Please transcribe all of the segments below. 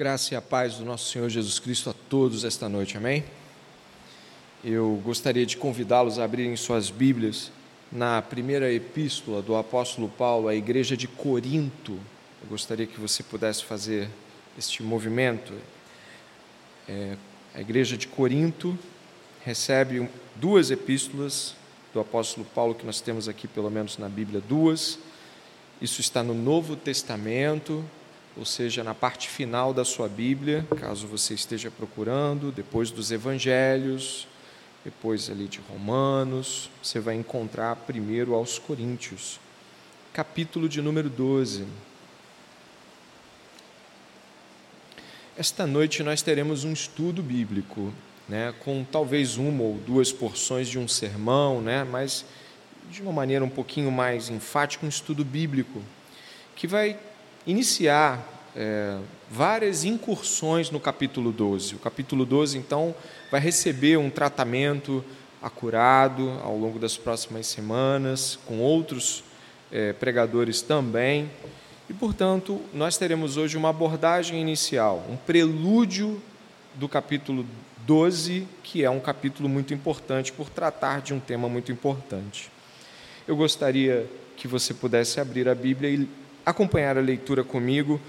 Graça e a paz do nosso Senhor Jesus Cristo a todos esta noite, amém? Eu gostaria de convidá-los a abrirem suas Bíblias na primeira epístola do apóstolo Paulo à igreja de Corinto. Eu gostaria que você pudesse fazer este movimento. É, a igreja de Corinto recebe duas epístolas do apóstolo Paulo, que nós temos aqui, pelo menos na Bíblia, duas. Isso está no Novo Testamento, ou seja, na parte final da sua Bíblia, caso você esteja procurando, depois dos Evangelhos, depois ali de Romanos, você vai encontrar primeiro aos Coríntios, capítulo de número 12. Esta noite nós teremos um estudo bíblico, né, com talvez uma ou duas porções de um sermão, né, mas de uma maneira um pouquinho mais enfática, um estudo bíblico, que vai iniciar é, várias incursões no capítulo 12. O capítulo 12, então, vai receber um tratamento acurado ao longo das próximas semanas, com outros é, pregadores também. E, portanto, nós teremos hoje uma abordagem inicial, um prelúdio do capítulo 12, que é um capítulo muito importante por tratar de um tema muito importante. Eu gostaria que você pudesse abrir a Bíblia e acompanhar a leitura comigo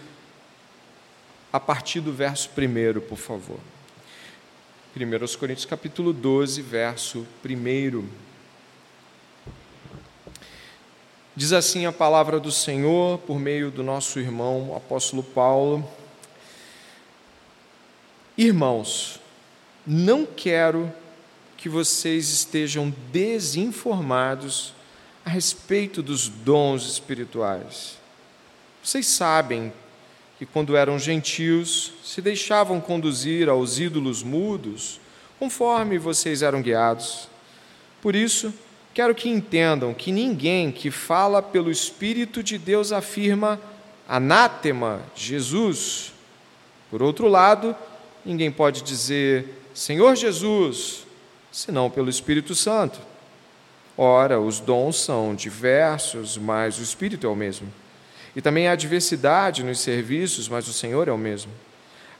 a partir do verso 1, por favor. 1 Coríntios capítulo 12, verso 1. Diz assim a palavra do Senhor por meio do nosso irmão apóstolo Paulo: Irmãos, não quero que vocês estejam desinformados a respeito dos dons espirituais. Vocês sabem que, quando eram gentios, se deixavam conduzir aos ídolos mudos, conforme vocês eram guiados. Por isso, quero que entendam que ninguém que fala pelo Espírito de Deus afirma anátema Jesus. Por outro lado, ninguém pode dizer Senhor Jesus, senão pelo Espírito Santo. Ora, os dons são diversos, mas o Espírito é o mesmo. E também há diversidade nos serviços, mas o Senhor é o mesmo.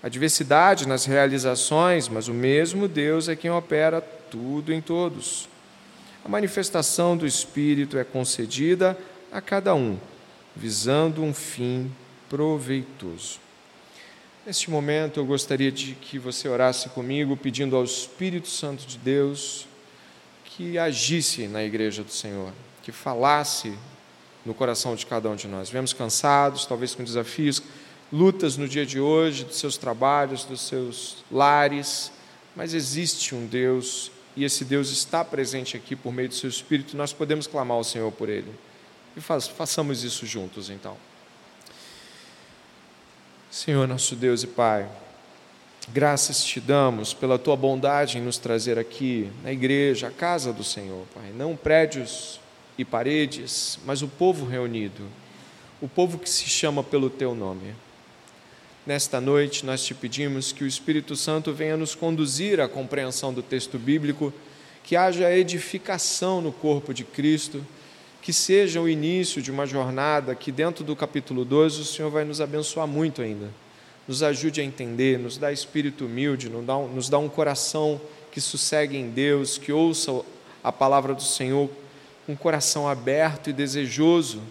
Há diversidade nas realizações, mas o mesmo Deus é quem opera tudo em todos. A manifestação do Espírito é concedida a cada um, visando um fim proveitoso. Neste momento, eu gostaria de que você orasse comigo, pedindo ao Espírito Santo de Deus que agisse na igreja do Senhor, que falasse no coração de cada um de nós. Vemos cansados, talvez com desafios, lutas no dia de hoje, dos seus trabalhos, dos seus lares, mas existe um Deus e esse Deus está presente aqui por meio do seu Espírito, nós podemos clamar ao Senhor por ele. E façamos isso juntos então. Senhor, nosso Deus e Pai, graças te damos pela tua bondade em nos trazer aqui na igreja, a casa do Senhor, Pai, não prédios e paredes, mas o povo reunido, o povo que se chama pelo teu nome. Nesta noite, nós te pedimos que o Espírito Santo venha nos conduzir à compreensão do texto bíblico, que haja edificação no corpo de Cristo, que seja o início de uma jornada que, dentro do capítulo 12, o Senhor vai nos abençoar muito ainda. Nos ajude a entender, nos dá espírito humilde, nos dá um coração que sossegue em Deus, que ouça a palavra do Senhor um coração aberto e desejoso.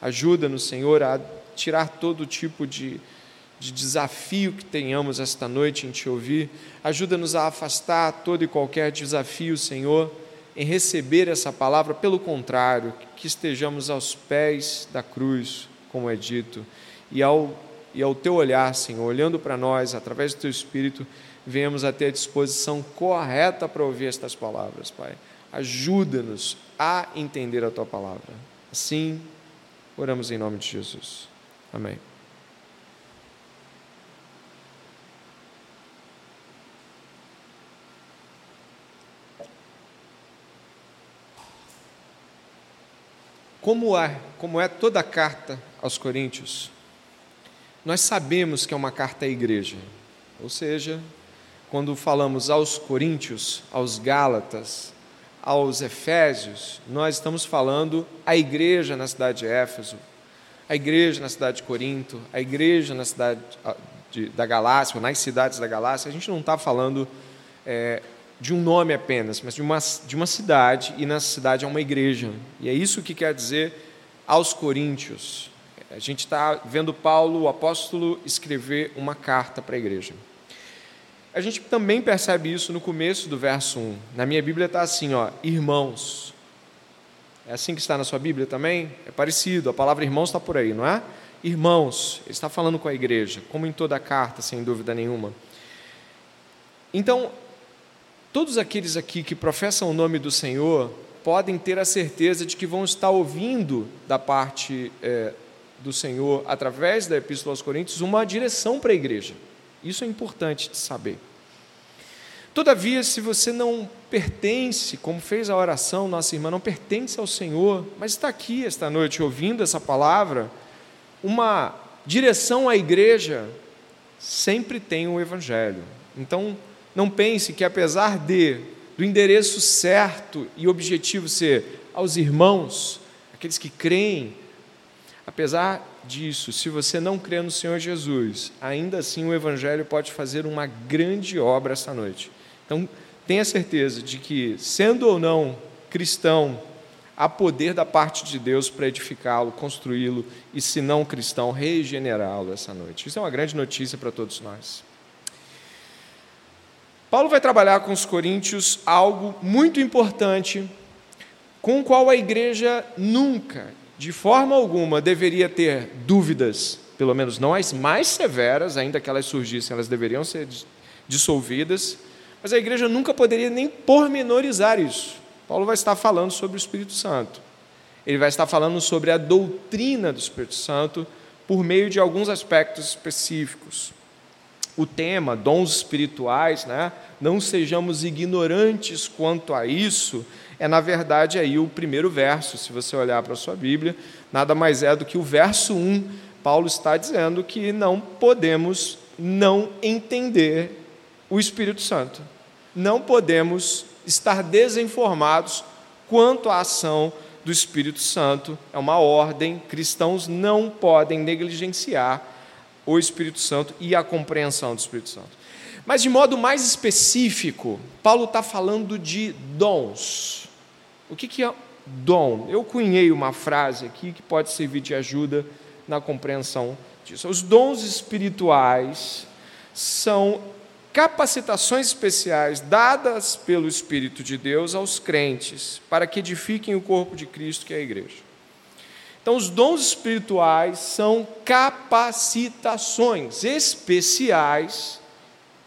Ajuda-nos, Senhor, a tirar todo tipo de, de desafio que tenhamos esta noite em Te ouvir. Ajuda-nos a afastar todo e qualquer desafio, Senhor, em receber essa palavra. Pelo contrário, que estejamos aos pés da cruz, como é dito, e ao, e ao Teu olhar, Senhor, olhando para nós, através do Teu Espírito, venhamos a ter a disposição correta para ouvir estas palavras, Pai. Ajuda-nos a entender a tua palavra. Assim, oramos em nome de Jesus. Amém. Como é, como é toda a carta aos Coríntios, nós sabemos que é uma carta à igreja. Ou seja, quando falamos aos Coríntios, aos Gálatas, aos Efésios, nós estamos falando a igreja na cidade de Éfeso, a igreja na cidade de Corinto, a igreja na cidade de, da Galácia, ou nas cidades da Galácia, a gente não está falando é, de um nome apenas, mas de uma, de uma cidade, e nessa cidade é uma igreja. E é isso que quer dizer aos Coríntios. A gente está vendo Paulo, o apóstolo, escrever uma carta para a igreja. A gente também percebe isso no começo do verso 1. Na minha Bíblia está assim, ó, irmãos. É assim que está na sua Bíblia também? É parecido, a palavra irmãos está por aí, não é? Irmãos, ele está falando com a igreja, como em toda a carta, sem dúvida nenhuma. Então, todos aqueles aqui que professam o nome do Senhor podem ter a certeza de que vão estar ouvindo da parte é, do Senhor, através da Epístola aos Coríntios, uma direção para a igreja. Isso é importante de saber. Todavia, se você não pertence, como fez a oração, nossa irmã, não pertence ao Senhor, mas está aqui esta noite ouvindo essa palavra, uma direção à igreja sempre tem o Evangelho. Então, não pense que apesar de do endereço certo e objetivo ser aos irmãos, aqueles que creem, apesar disso, se você não crê no Senhor Jesus, ainda assim o Evangelho pode fazer uma grande obra esta noite. Então, tenha certeza de que, sendo ou não cristão, há poder da parte de Deus para edificá-lo, construí-lo e, se não cristão, regenerá-lo essa noite. Isso é uma grande notícia para todos nós. Paulo vai trabalhar com os coríntios algo muito importante, com o qual a igreja nunca, de forma alguma, deveria ter dúvidas, pelo menos não as mais severas, ainda que elas surgissem, elas deveriam ser dissolvidas mas a igreja nunca poderia nem pormenorizar isso. Paulo vai estar falando sobre o Espírito Santo. Ele vai estar falando sobre a doutrina do Espírito Santo por meio de alguns aspectos específicos. O tema, dons espirituais, né? não sejamos ignorantes quanto a isso, é na verdade aí o primeiro verso, se você olhar para a sua Bíblia, nada mais é do que o verso 1. Paulo está dizendo que não podemos não entender o Espírito Santo não podemos estar desinformados quanto à ação do Espírito Santo. É uma ordem, cristãos não podem negligenciar o Espírito Santo e a compreensão do Espírito Santo. Mas de modo mais específico, Paulo está falando de dons. O que, que é dom? Eu cunhei uma frase aqui que pode servir de ajuda na compreensão disso. Os dons espirituais são capacitações especiais dadas pelo Espírito de Deus aos crentes, para que edifiquem o corpo de Cristo, que é a igreja. Então, os dons espirituais são capacitações especiais.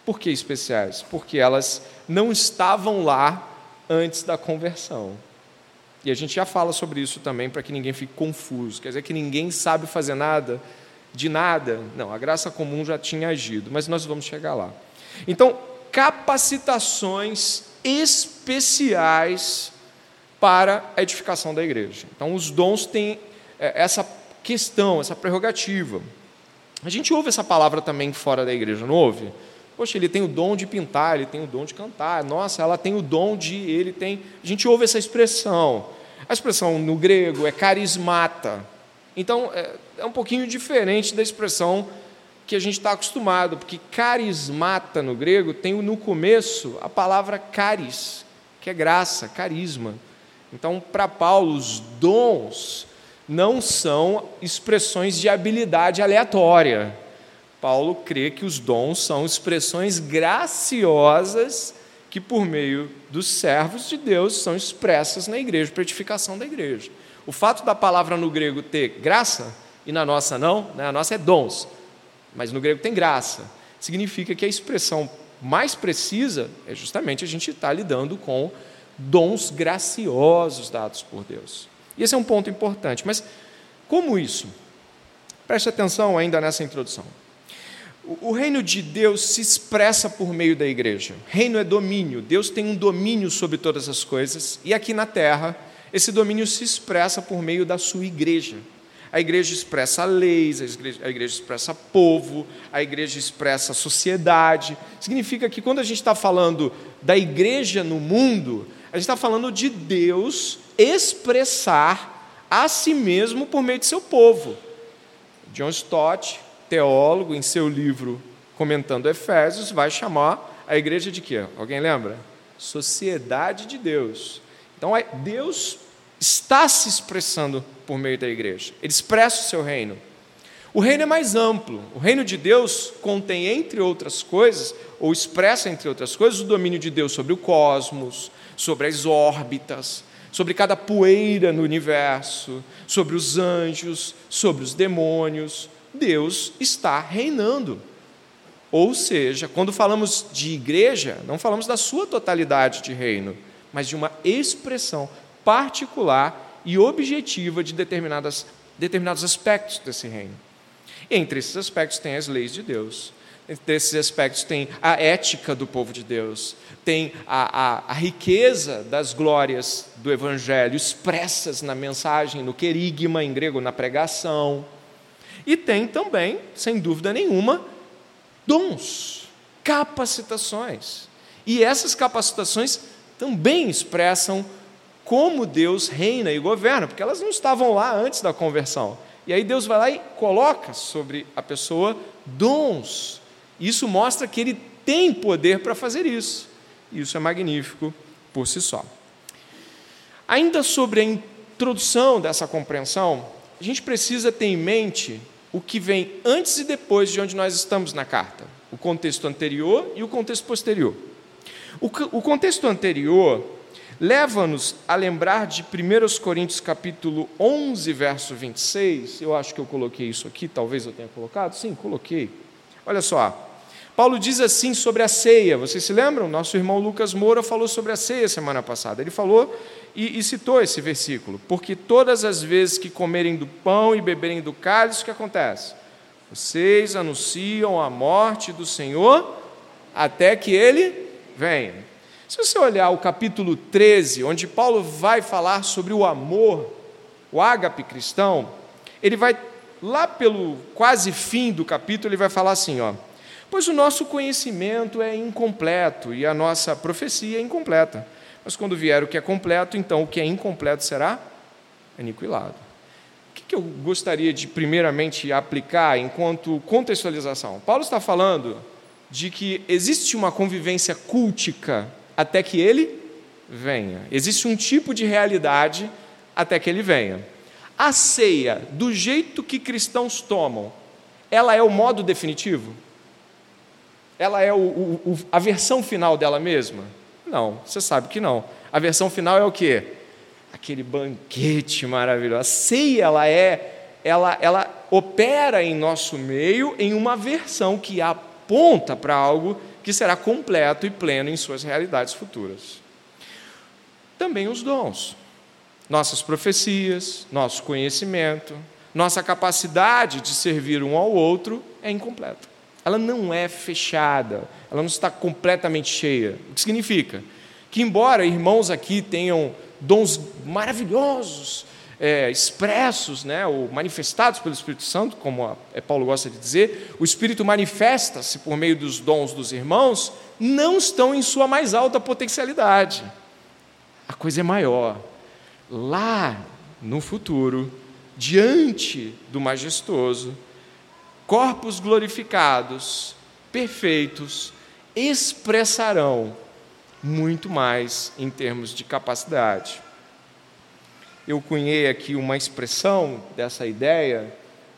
Por que especiais? Porque elas não estavam lá antes da conversão. E a gente já fala sobre isso também para que ninguém fique confuso. Quer dizer que ninguém sabe fazer nada de nada. Não, a graça comum já tinha agido, mas nós vamos chegar lá. Então, capacitações especiais para a edificação da igreja. Então, os dons têm é, essa questão, essa prerrogativa. A gente ouve essa palavra também fora da igreja, não ouve? Poxa, ele tem o dom de pintar, ele tem o dom de cantar. Nossa, ela tem o dom de. Ele tem. A gente ouve essa expressão. A expressão no grego é carismata. Então, é, é um pouquinho diferente da expressão que a gente está acostumado, porque carismata no grego tem no começo a palavra caris, que é graça, carisma. Então, para Paulo, os dons não são expressões de habilidade aleatória. Paulo crê que os dons são expressões graciosas que, por meio dos servos de Deus, são expressas na igreja, para edificação da igreja. O fato da palavra no grego ter graça e na nossa não, né? a nossa é dons mas no grego tem graça. Significa que a expressão mais precisa é justamente a gente estar tá lidando com dons graciosos dados por Deus. E esse é um ponto importante. Mas como isso? Preste atenção ainda nessa introdução. O reino de Deus se expressa por meio da igreja. Reino é domínio. Deus tem um domínio sobre todas as coisas. E aqui na terra, esse domínio se expressa por meio da sua igreja. A igreja expressa leis, a igreja, a igreja expressa povo, a igreja expressa sociedade. Significa que quando a gente está falando da igreja no mundo, a gente está falando de Deus expressar a si mesmo por meio de seu povo. John Stott, teólogo, em seu livro comentando Efésios, vai chamar a igreja de quê? Alguém lembra? Sociedade de Deus. Então, é, Deus está se expressando por meio da igreja. Ele expressa o seu reino. O reino é mais amplo. O reino de Deus contém, entre outras coisas, ou expressa, entre outras coisas, o domínio de Deus sobre o cosmos, sobre as órbitas, sobre cada poeira no universo, sobre os anjos, sobre os demônios. Deus está reinando. Ou seja, quando falamos de igreja, não falamos da sua totalidade de reino, mas de uma expressão particular e objetiva de determinadas, determinados aspectos desse reino. Entre esses aspectos tem as leis de Deus, entre esses aspectos tem a ética do povo de Deus, tem a, a, a riqueza das glórias do Evangelho expressas na mensagem, no querigma em grego, na pregação. E tem também, sem dúvida nenhuma, dons, capacitações. E essas capacitações também expressam como Deus reina e governa, porque elas não estavam lá antes da conversão. E aí Deus vai lá e coloca sobre a pessoa dons. Isso mostra que ele tem poder para fazer isso. Isso é magnífico por si só. Ainda sobre a introdução dessa compreensão, a gente precisa ter em mente o que vem antes e depois de onde nós estamos na carta, o contexto anterior e o contexto posterior. O, o contexto anterior leva-nos a lembrar de 1 Coríntios capítulo 11, verso 26. Eu acho que eu coloquei isso aqui, talvez eu tenha colocado. Sim, coloquei. Olha só. Paulo diz assim sobre a ceia. Vocês se lembram? Nosso irmão Lucas Moura falou sobre a ceia semana passada. Ele falou e, e citou esse versículo. Porque todas as vezes que comerem do pão e beberem do cálice, o que acontece? Vocês anunciam a morte do Senhor até que ele venha. Se você olhar o capítulo 13, onde Paulo vai falar sobre o amor, o ágape cristão, ele vai, lá pelo quase fim do capítulo, ele vai falar assim: ó, pois o nosso conhecimento é incompleto e a nossa profecia é incompleta. Mas quando vier o que é completo, então o que é incompleto será aniquilado. O que eu gostaria de, primeiramente, aplicar enquanto contextualização? Paulo está falando de que existe uma convivência cultica até que ele venha. Existe um tipo de realidade até que ele venha. A ceia, do jeito que cristãos tomam, ela é o modo definitivo? Ela é o, o, a versão final dela mesma? Não, você sabe que não. A versão final é o quê? Aquele banquete maravilhoso. A ceia, ela é, ela, ela opera em nosso meio em uma versão que aponta para algo que será completo e pleno em suas realidades futuras. Também os dons, nossas profecias, nosso conhecimento, nossa capacidade de servir um ao outro é incompleta. Ela não é fechada, ela não está completamente cheia. O que significa? Que, embora irmãos aqui tenham dons maravilhosos, é, expressos, né, ou manifestados pelo Espírito Santo, como a, é, Paulo gosta de dizer, o Espírito manifesta-se por meio dos dons dos irmãos, não estão em sua mais alta potencialidade. A coisa é maior. Lá no futuro, diante do majestoso, corpos glorificados, perfeitos, expressarão muito mais em termos de capacidade eu cunhei aqui uma expressão dessa ideia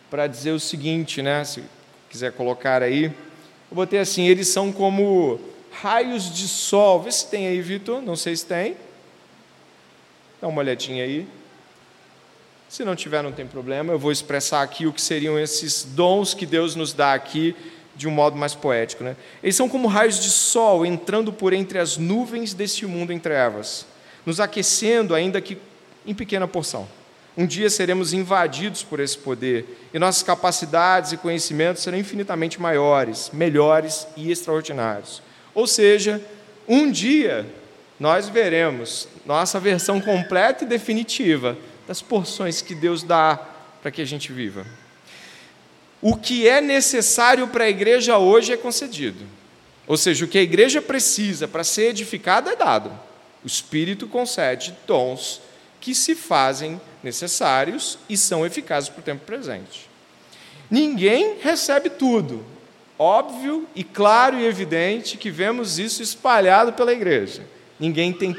para dizer o seguinte, né? Se quiser colocar aí, eu botei assim: eles são como raios de sol. Vê se tem aí, Vitor. Não sei se tem. Dá uma olhadinha aí. Se não tiver, não tem problema. Eu vou expressar aqui o que seriam esses dons que Deus nos dá aqui de um modo mais poético. Né? Eles são como raios de sol entrando por entre as nuvens deste mundo em trevas, nos aquecendo, ainda que em pequena porção. Um dia seremos invadidos por esse poder e nossas capacidades e conhecimentos serão infinitamente maiores, melhores e extraordinários. Ou seja, um dia nós veremos nossa versão completa e definitiva das porções que Deus dá para que a gente viva. O que é necessário para a igreja hoje é concedido. Ou seja, o que a igreja precisa para ser edificada é dado. O Espírito concede dons que se fazem necessários e são eficazes para o tempo presente. Ninguém recebe tudo. óbvio e claro e evidente que vemos isso espalhado pela igreja. Ninguém tem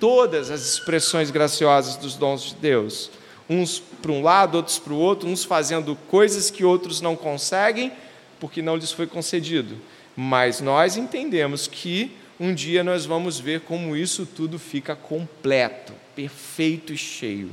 todas as expressões graciosas dos dons de Deus. Uns para um lado, outros para o outro, uns fazendo coisas que outros não conseguem porque não lhes foi concedido. Mas nós entendemos que um dia nós vamos ver como isso tudo fica completo, perfeito e cheio.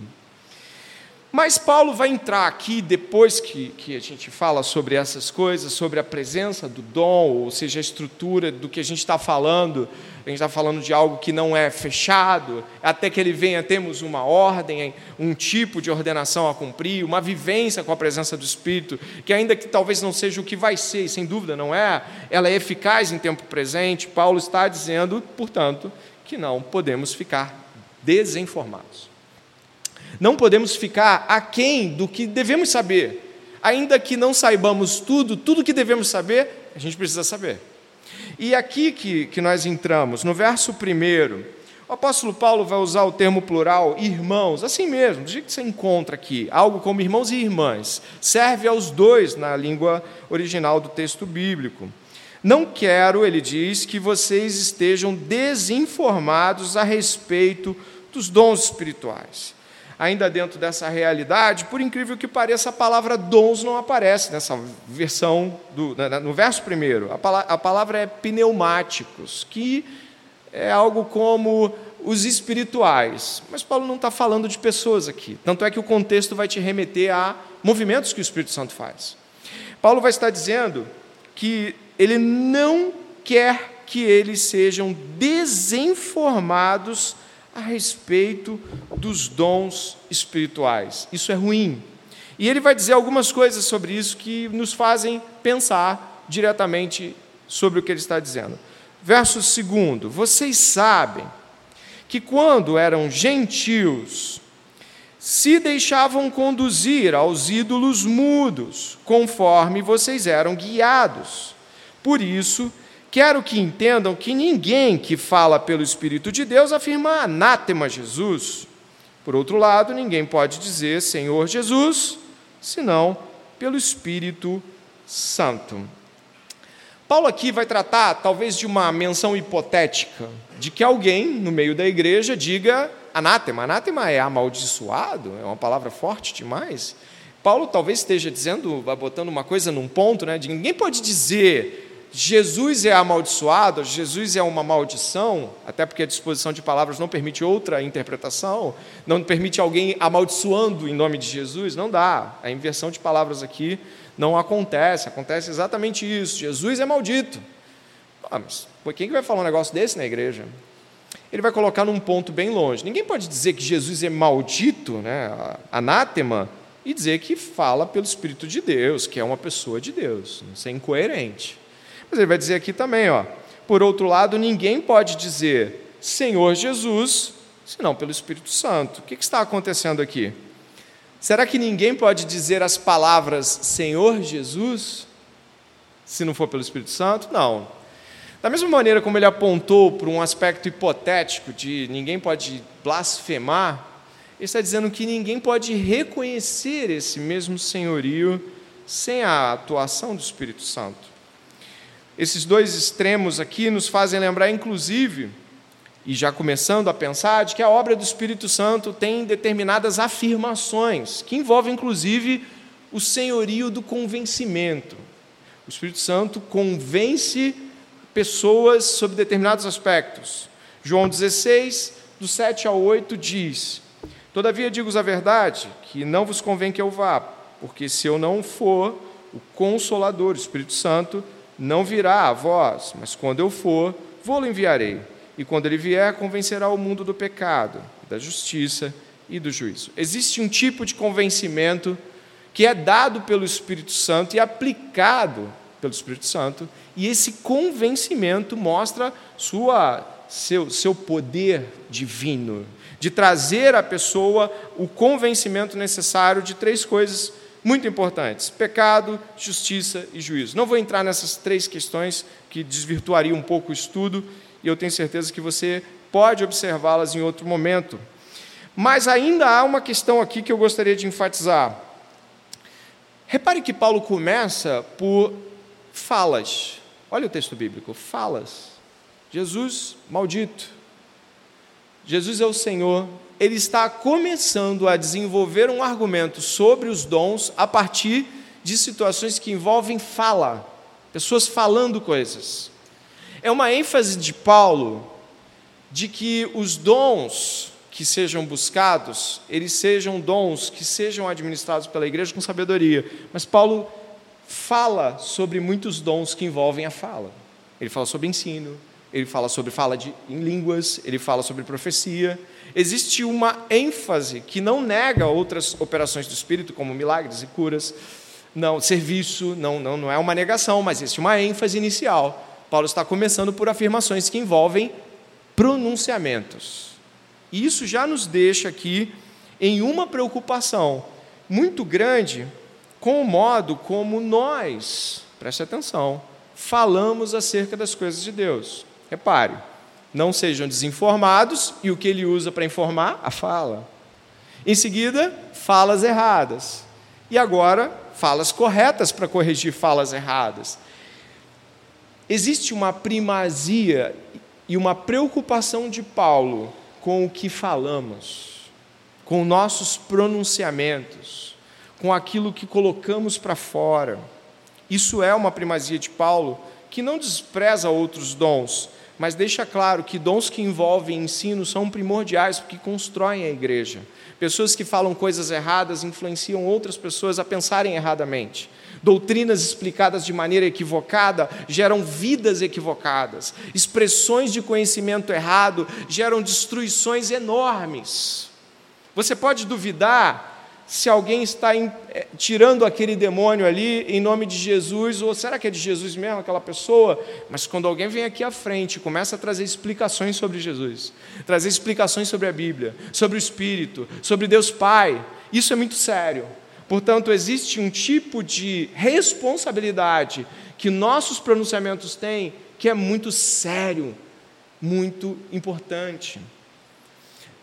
Mas Paulo vai entrar aqui, depois que, que a gente fala sobre essas coisas, sobre a presença do dom, ou seja, a estrutura do que a gente está falando, a gente está falando de algo que não é fechado, até que ele venha, temos uma ordem, um tipo de ordenação a cumprir, uma vivência com a presença do Espírito, que ainda que talvez não seja o que vai ser, e sem dúvida não é, ela é eficaz em tempo presente. Paulo está dizendo, portanto, que não podemos ficar desinformados. Não podemos ficar aquém do que devemos saber. Ainda que não saibamos tudo, tudo que devemos saber, a gente precisa saber. E aqui que, que nós entramos, no verso primeiro, o apóstolo Paulo vai usar o termo plural irmãos, assim mesmo, do jeito que você encontra aqui, algo como irmãos e irmãs. Serve aos dois na língua original do texto bíblico. Não quero, ele diz, que vocês estejam desinformados a respeito dos dons espirituais ainda dentro dessa realidade, por incrível que pareça, a palavra dons não aparece nessa versão, do, no verso primeiro. A palavra, é pneumáticos, que é algo como os espirituais. Mas Paulo não está falando de pessoas aqui. Tanto é que o contexto vai te remeter a movimentos que o Espírito Santo faz. Paulo vai estar dizendo que ele não quer que eles sejam desinformados a respeito dos dons espirituais. Isso é ruim. E ele vai dizer algumas coisas sobre isso que nos fazem pensar diretamente sobre o que ele está dizendo. Verso segundo: Vocês sabem que quando eram gentios, se deixavam conduzir aos ídolos mudos, conforme vocês eram guiados. Por isso, Quero que entendam que ninguém que fala pelo Espírito de Deus afirma anátema Jesus. Por outro lado, ninguém pode dizer Senhor Jesus, senão pelo Espírito Santo. Paulo aqui vai tratar, talvez, de uma menção hipotética, de que alguém no meio da igreja diga anátema. Anátema é amaldiçoado, é uma palavra forte demais. Paulo talvez esteja dizendo, botando uma coisa num ponto, né, de ninguém pode dizer Jesus é amaldiçoado, Jesus é uma maldição, até porque a disposição de palavras não permite outra interpretação, não permite alguém amaldiçoando em nome de Jesus, não dá. A inversão de palavras aqui não acontece, acontece exatamente isso. Jesus é maldito. Ah, mas quem que vai falar um negócio desse na igreja? Ele vai colocar num ponto bem longe. Ninguém pode dizer que Jesus é maldito, né, anátema, e dizer que fala pelo Espírito de Deus, que é uma pessoa de Deus. Isso é incoerente. Mas ele vai dizer aqui também, ó. Por outro lado, ninguém pode dizer Senhor Jesus, senão pelo Espírito Santo. O que está acontecendo aqui? Será que ninguém pode dizer as palavras Senhor Jesus, se não for pelo Espírito Santo? Não. Da mesma maneira como ele apontou para um aspecto hipotético de ninguém pode blasfemar, ele está dizendo que ninguém pode reconhecer esse mesmo senhorio sem a atuação do Espírito Santo. Esses dois extremos aqui nos fazem lembrar, inclusive, e já começando a pensar, de que a obra do Espírito Santo tem determinadas afirmações, que envolvem, inclusive, o senhorio do convencimento. O Espírito Santo convence pessoas sobre determinados aspectos. João 16, do 7 ao 8, diz: Todavia digo-vos a verdade, que não vos convém que eu vá, porque se eu não for, o Consolador, o Espírito Santo, não virá a vós, mas quando eu for, vou-lo enviarei. E quando ele vier, convencerá o mundo do pecado, da justiça e do juízo. Existe um tipo de convencimento que é dado pelo Espírito Santo e aplicado pelo Espírito Santo, e esse convencimento mostra sua, seu, seu poder divino, de trazer à pessoa o convencimento necessário de três coisas muito importantes: pecado, justiça e juízo. Não vou entrar nessas três questões que desvirtuariam um pouco o estudo, e eu tenho certeza que você pode observá-las em outro momento. Mas ainda há uma questão aqui que eu gostaria de enfatizar. Repare que Paulo começa por falas. Olha o texto bíblico: falas. Jesus maldito. Jesus é o Senhor. Ele está começando a desenvolver um argumento sobre os dons a partir de situações que envolvem fala, pessoas falando coisas. É uma ênfase de Paulo de que os dons que sejam buscados, eles sejam dons que sejam administrados pela igreja com sabedoria. Mas Paulo fala sobre muitos dons que envolvem a fala. Ele fala sobre ensino, ele fala sobre fala de, em línguas, ele fala sobre profecia. Existe uma ênfase que não nega outras operações do Espírito, como milagres e curas. Não, serviço, não, não, não é uma negação, mas existe uma ênfase inicial. Paulo está começando por afirmações que envolvem pronunciamentos. E isso já nos deixa aqui em uma preocupação muito grande com o modo como nós, preste atenção, falamos acerca das coisas de Deus. Repare, não sejam desinformados, e o que ele usa para informar? A fala. Em seguida, falas erradas. E agora, falas corretas para corrigir falas erradas. Existe uma primazia e uma preocupação de Paulo com o que falamos, com nossos pronunciamentos, com aquilo que colocamos para fora. Isso é uma primazia de Paulo que não despreza outros dons, mas deixa claro que dons que envolvem ensino são primordiais porque constroem a igreja. Pessoas que falam coisas erradas influenciam outras pessoas a pensarem erradamente. Doutrinas explicadas de maneira equivocada geram vidas equivocadas. Expressões de conhecimento errado geram destruições enormes. Você pode duvidar se alguém está em, é, tirando aquele demônio ali em nome de Jesus, ou será que é de Jesus mesmo aquela pessoa? Mas quando alguém vem aqui à frente e começa a trazer explicações sobre Jesus, trazer explicações sobre a Bíblia, sobre o Espírito, sobre Deus Pai, isso é muito sério. Portanto, existe um tipo de responsabilidade que nossos pronunciamentos têm que é muito sério, muito importante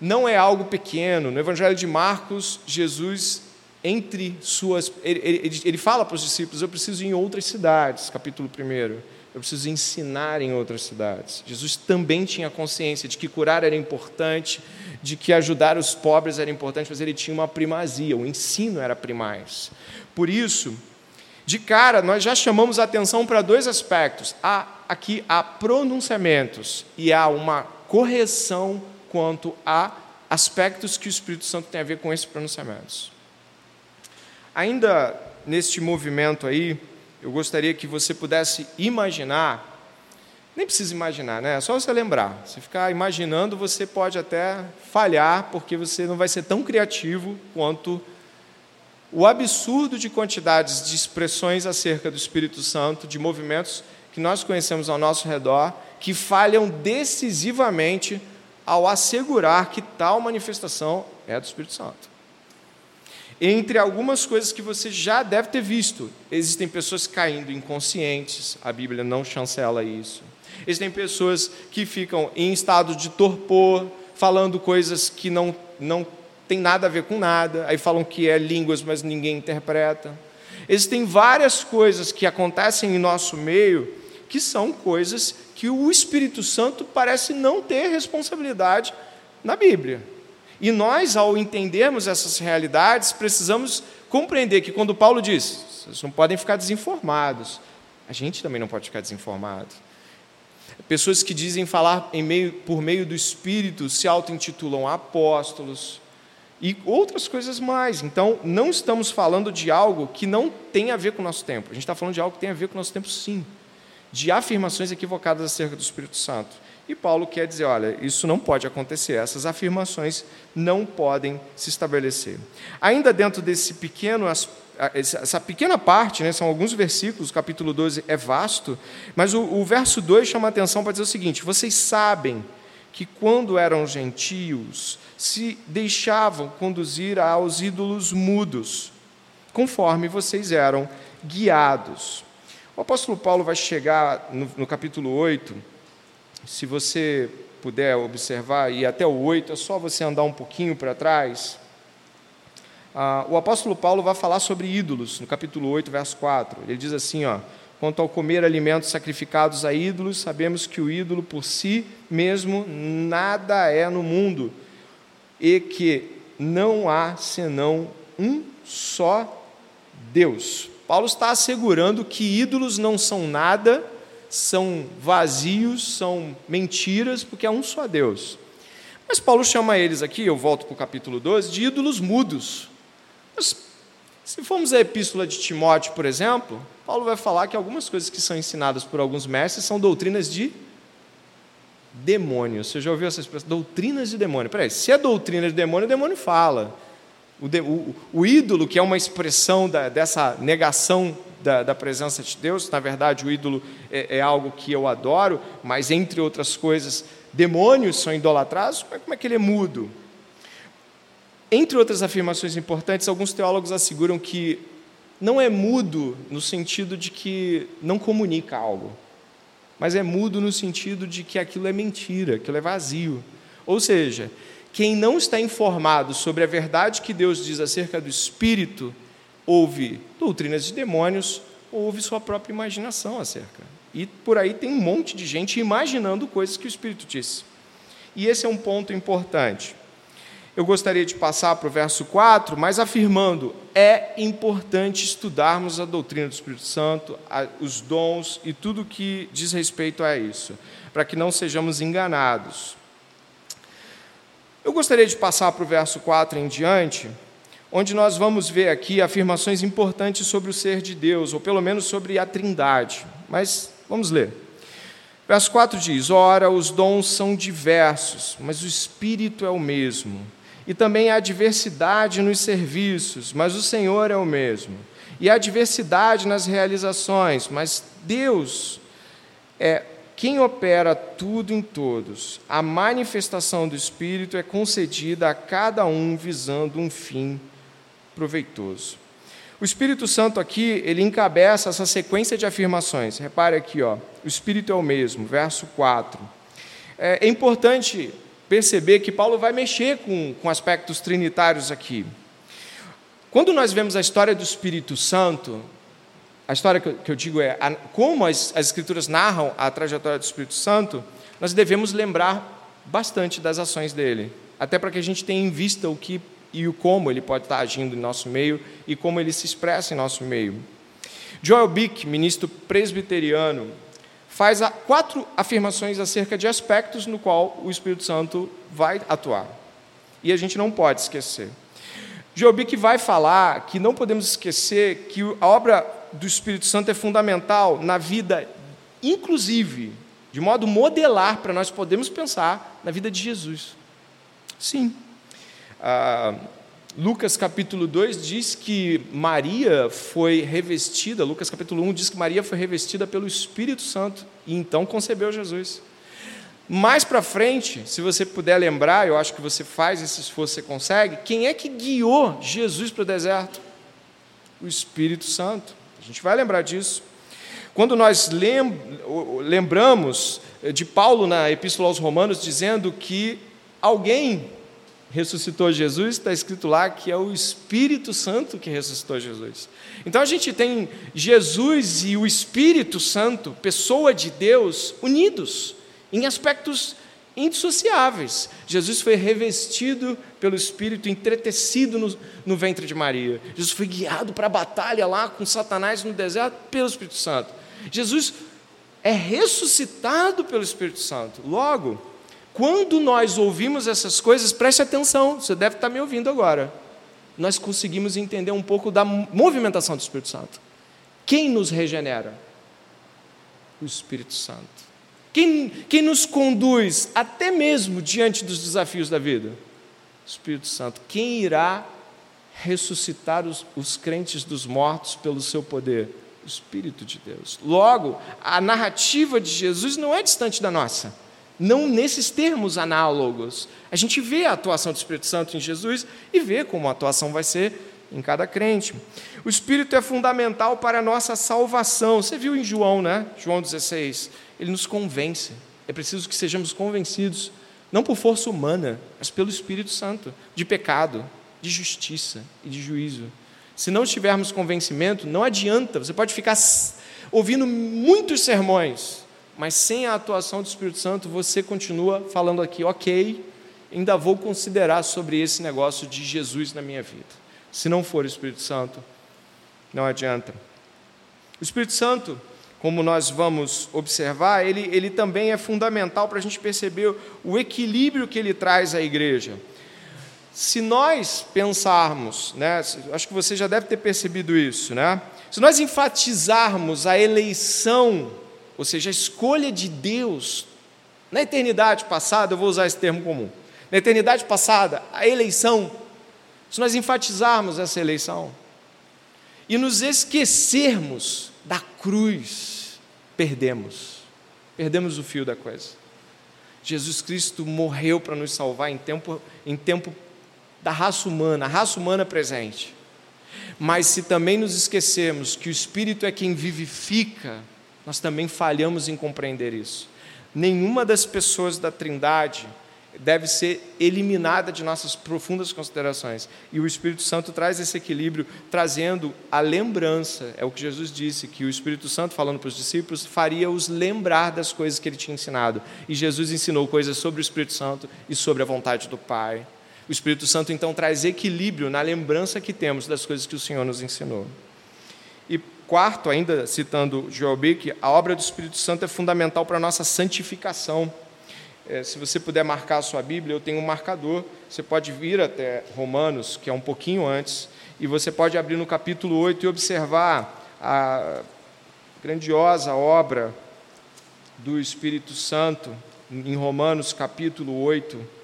não é algo pequeno. No Evangelho de Marcos, Jesus, entre suas. Ele, ele, ele fala para os discípulos: Eu preciso ir em outras cidades, capítulo 1. Eu preciso ensinar em outras cidades. Jesus também tinha consciência de que curar era importante, de que ajudar os pobres era importante, mas ele tinha uma primazia, o ensino era primaz. Por isso, de cara, nós já chamamos a atenção para dois aspectos. Há aqui há pronunciamentos e há uma correção quanto a aspectos que o Espírito Santo tem a ver com esses pronunciamentos. Ainda neste movimento aí, eu gostaria que você pudesse imaginar, nem precisa imaginar, né? É só você lembrar. Se ficar imaginando, você pode até falhar, porque você não vai ser tão criativo quanto o absurdo de quantidades de expressões acerca do Espírito Santo, de movimentos que nós conhecemos ao nosso redor, que falham decisivamente ao assegurar que tal manifestação é do Espírito Santo. Entre algumas coisas que você já deve ter visto, existem pessoas caindo inconscientes, a Bíblia não chancela isso. Existem pessoas que ficam em estado de torpor, falando coisas que não, não tem nada a ver com nada, aí falam que é línguas, mas ninguém interpreta. Existem várias coisas que acontecem em nosso meio que são coisas que o Espírito Santo parece não ter responsabilidade na Bíblia. E nós, ao entendermos essas realidades, precisamos compreender que quando Paulo diz, vocês não podem ficar desinformados, a gente também não pode ficar desinformado. Pessoas que dizem falar meio, por meio do Espírito se auto-intitulam apóstolos e outras coisas mais. Então, não estamos falando de algo que não tem a ver com o nosso tempo. A gente está falando de algo que tem a ver com o nosso tempo, sim de afirmações equivocadas acerca do Espírito Santo. E Paulo quer dizer: olha, isso não pode acontecer, essas afirmações não podem se estabelecer. Ainda dentro desse pequeno essa pequena parte, né, são alguns versículos, capítulo 12 é vasto, mas o, o verso 2 chama a atenção para dizer o seguinte: vocês sabem que quando eram gentios, se deixavam conduzir aos ídolos mudos, conforme vocês eram guiados. O apóstolo Paulo vai chegar no, no capítulo 8, se você puder observar, e até o 8, é só você andar um pouquinho para trás. Ah, o apóstolo Paulo vai falar sobre ídolos, no capítulo 8, verso 4. Ele diz assim: ó, Quanto ao comer alimentos sacrificados a ídolos, sabemos que o ídolo por si mesmo nada é no mundo e que não há senão um só Deus. Paulo está assegurando que ídolos não são nada, são vazios, são mentiras, porque é um só Deus. Mas Paulo chama eles aqui, eu volto para o capítulo 12, de ídolos mudos. Mas, se formos à epístola de Timóteo, por exemplo, Paulo vai falar que algumas coisas que são ensinadas por alguns mestres são doutrinas de demônio. Você já ouviu essa expressão? Doutrinas de demônio. Peraí, se é doutrina de demônio, o demônio fala. O, o, o ídolo, que é uma expressão da, dessa negação da, da, presença de Deus, na verdade, o ídolo é, é, algo que eu adoro, mas entre outras coisas, demônios são idolatrados, como é que ele é mudo? Entre outras afirmações importantes, alguns teólogos asseguram que não é mudo no sentido de que não comunica algo, mas é mudo no sentido de que aquilo é mentira, aquilo é vazio. Ou seja, quem não está informado sobre a verdade que Deus diz acerca do Espírito, ouve doutrinas de demônios, ouve sua própria imaginação acerca. E por aí tem um monte de gente imaginando coisas que o Espírito disse. E esse é um ponto importante. Eu gostaria de passar para o verso 4, mas afirmando: é importante estudarmos a doutrina do Espírito Santo, os dons e tudo que diz respeito a isso, para que não sejamos enganados. Eu gostaria de passar para o verso 4 em diante, onde nós vamos ver aqui afirmações importantes sobre o ser de Deus, ou pelo menos sobre a Trindade. Mas vamos ler. Verso 4 diz: Ora, os dons são diversos, mas o Espírito é o mesmo. E também há diversidade nos serviços, mas o Senhor é o mesmo. E há diversidade nas realizações, mas Deus é quem opera tudo em todos. A manifestação do Espírito é concedida a cada um visando um fim proveitoso. O Espírito Santo aqui, ele encabeça essa sequência de afirmações. Repare aqui, ó, o Espírito é o mesmo, verso 4. É, é importante perceber que Paulo vai mexer com, com aspectos trinitários aqui. Quando nós vemos a história do Espírito Santo, a história que eu, que eu digo é a, como as, as Escrituras narram a trajetória do Espírito Santo, nós devemos lembrar bastante das ações dele, até para que a gente tenha em vista o que e o como ele pode estar agindo em nosso meio e como ele se expressa em nosso meio. Joel Bick, ministro presbiteriano, faz quatro afirmações acerca de aspectos no qual o Espírito Santo vai atuar. E a gente não pode esquecer. Jobic vai falar que não podemos esquecer que a obra do Espírito Santo é fundamental na vida, inclusive, de modo modelar para nós podermos pensar na vida de Jesus. Sim. Ah, Lucas capítulo 2 diz que Maria foi revestida, Lucas capítulo 1 diz que Maria foi revestida pelo Espírito Santo e então concebeu Jesus. Mais para frente, se você puder lembrar, eu acho que você faz esse esforço, você consegue, quem é que guiou Jesus para o deserto? O Espírito Santo. A gente vai lembrar disso. Quando nós lembramos de Paulo na Epístola aos Romanos dizendo que alguém ressuscitou Jesus, está escrito lá que é o Espírito Santo que ressuscitou Jesus. Então a gente tem Jesus e o Espírito Santo, pessoa de Deus, unidos em aspectos indissociáveis. Jesus foi revestido pelo Espírito, entretecido no, no ventre de Maria. Jesus foi guiado para a batalha lá com Satanás no deserto pelo Espírito Santo. Jesus é ressuscitado pelo Espírito Santo. Logo, quando nós ouvimos essas coisas, preste atenção, você deve estar me ouvindo agora. Nós conseguimos entender um pouco da movimentação do Espírito Santo. Quem nos regenera? O Espírito Santo. Quem, quem nos conduz até mesmo diante dos desafios da vida? O Espírito Santo. Quem irá ressuscitar os, os crentes dos mortos pelo seu poder? O Espírito de Deus. Logo, a narrativa de Jesus não é distante da nossa não nesses termos análogos. A gente vê a atuação do Espírito Santo em Jesus e vê como a atuação vai ser em cada crente. O Espírito é fundamental para a nossa salvação. Você viu em João, né? João 16. Ele nos convence. É preciso que sejamos convencidos, não por força humana, mas pelo Espírito Santo, de pecado, de justiça e de juízo. Se não tivermos convencimento, não adianta. Você pode ficar ouvindo muitos sermões, mas sem a atuação do Espírito Santo, você continua falando aqui, ok, ainda vou considerar sobre esse negócio de Jesus na minha vida. Se não for o Espírito Santo, não adianta. O Espírito Santo, como nós vamos observar, ele, ele também é fundamental para a gente perceber o equilíbrio que ele traz à igreja. Se nós pensarmos, né, acho que você já deve ter percebido isso, né? Se nós enfatizarmos a eleição, ou seja, a escolha de Deus na eternidade passada, eu vou usar esse termo comum. Na eternidade passada, a eleição, se nós enfatizarmos essa eleição e nos esquecermos da cruz, perdemos. Perdemos o fio da coisa. Jesus Cristo morreu para nos salvar em tempo, em tempo da raça humana, a raça humana presente. Mas se também nos esquecermos que o Espírito é quem vivifica, nós também falhamos em compreender isso. Nenhuma das pessoas da Trindade deve ser eliminada de nossas profundas considerações. E o Espírito Santo traz esse equilíbrio, trazendo a lembrança. É o que Jesus disse, que o Espírito Santo, falando para os discípulos, faria-os lembrar das coisas que ele tinha ensinado. E Jesus ensinou coisas sobre o Espírito Santo e sobre a vontade do Pai. O Espírito Santo então traz equilíbrio na lembrança que temos das coisas que o Senhor nos ensinou. E quarto, ainda citando Joel Bick, a obra do Espírito Santo é fundamental para a nossa santificação. É, se você puder marcar a sua Bíblia, eu tenho um marcador. Você pode vir até Romanos, que é um pouquinho antes, e você pode abrir no capítulo 8 e observar a grandiosa obra do Espírito Santo em Romanos, capítulo 8.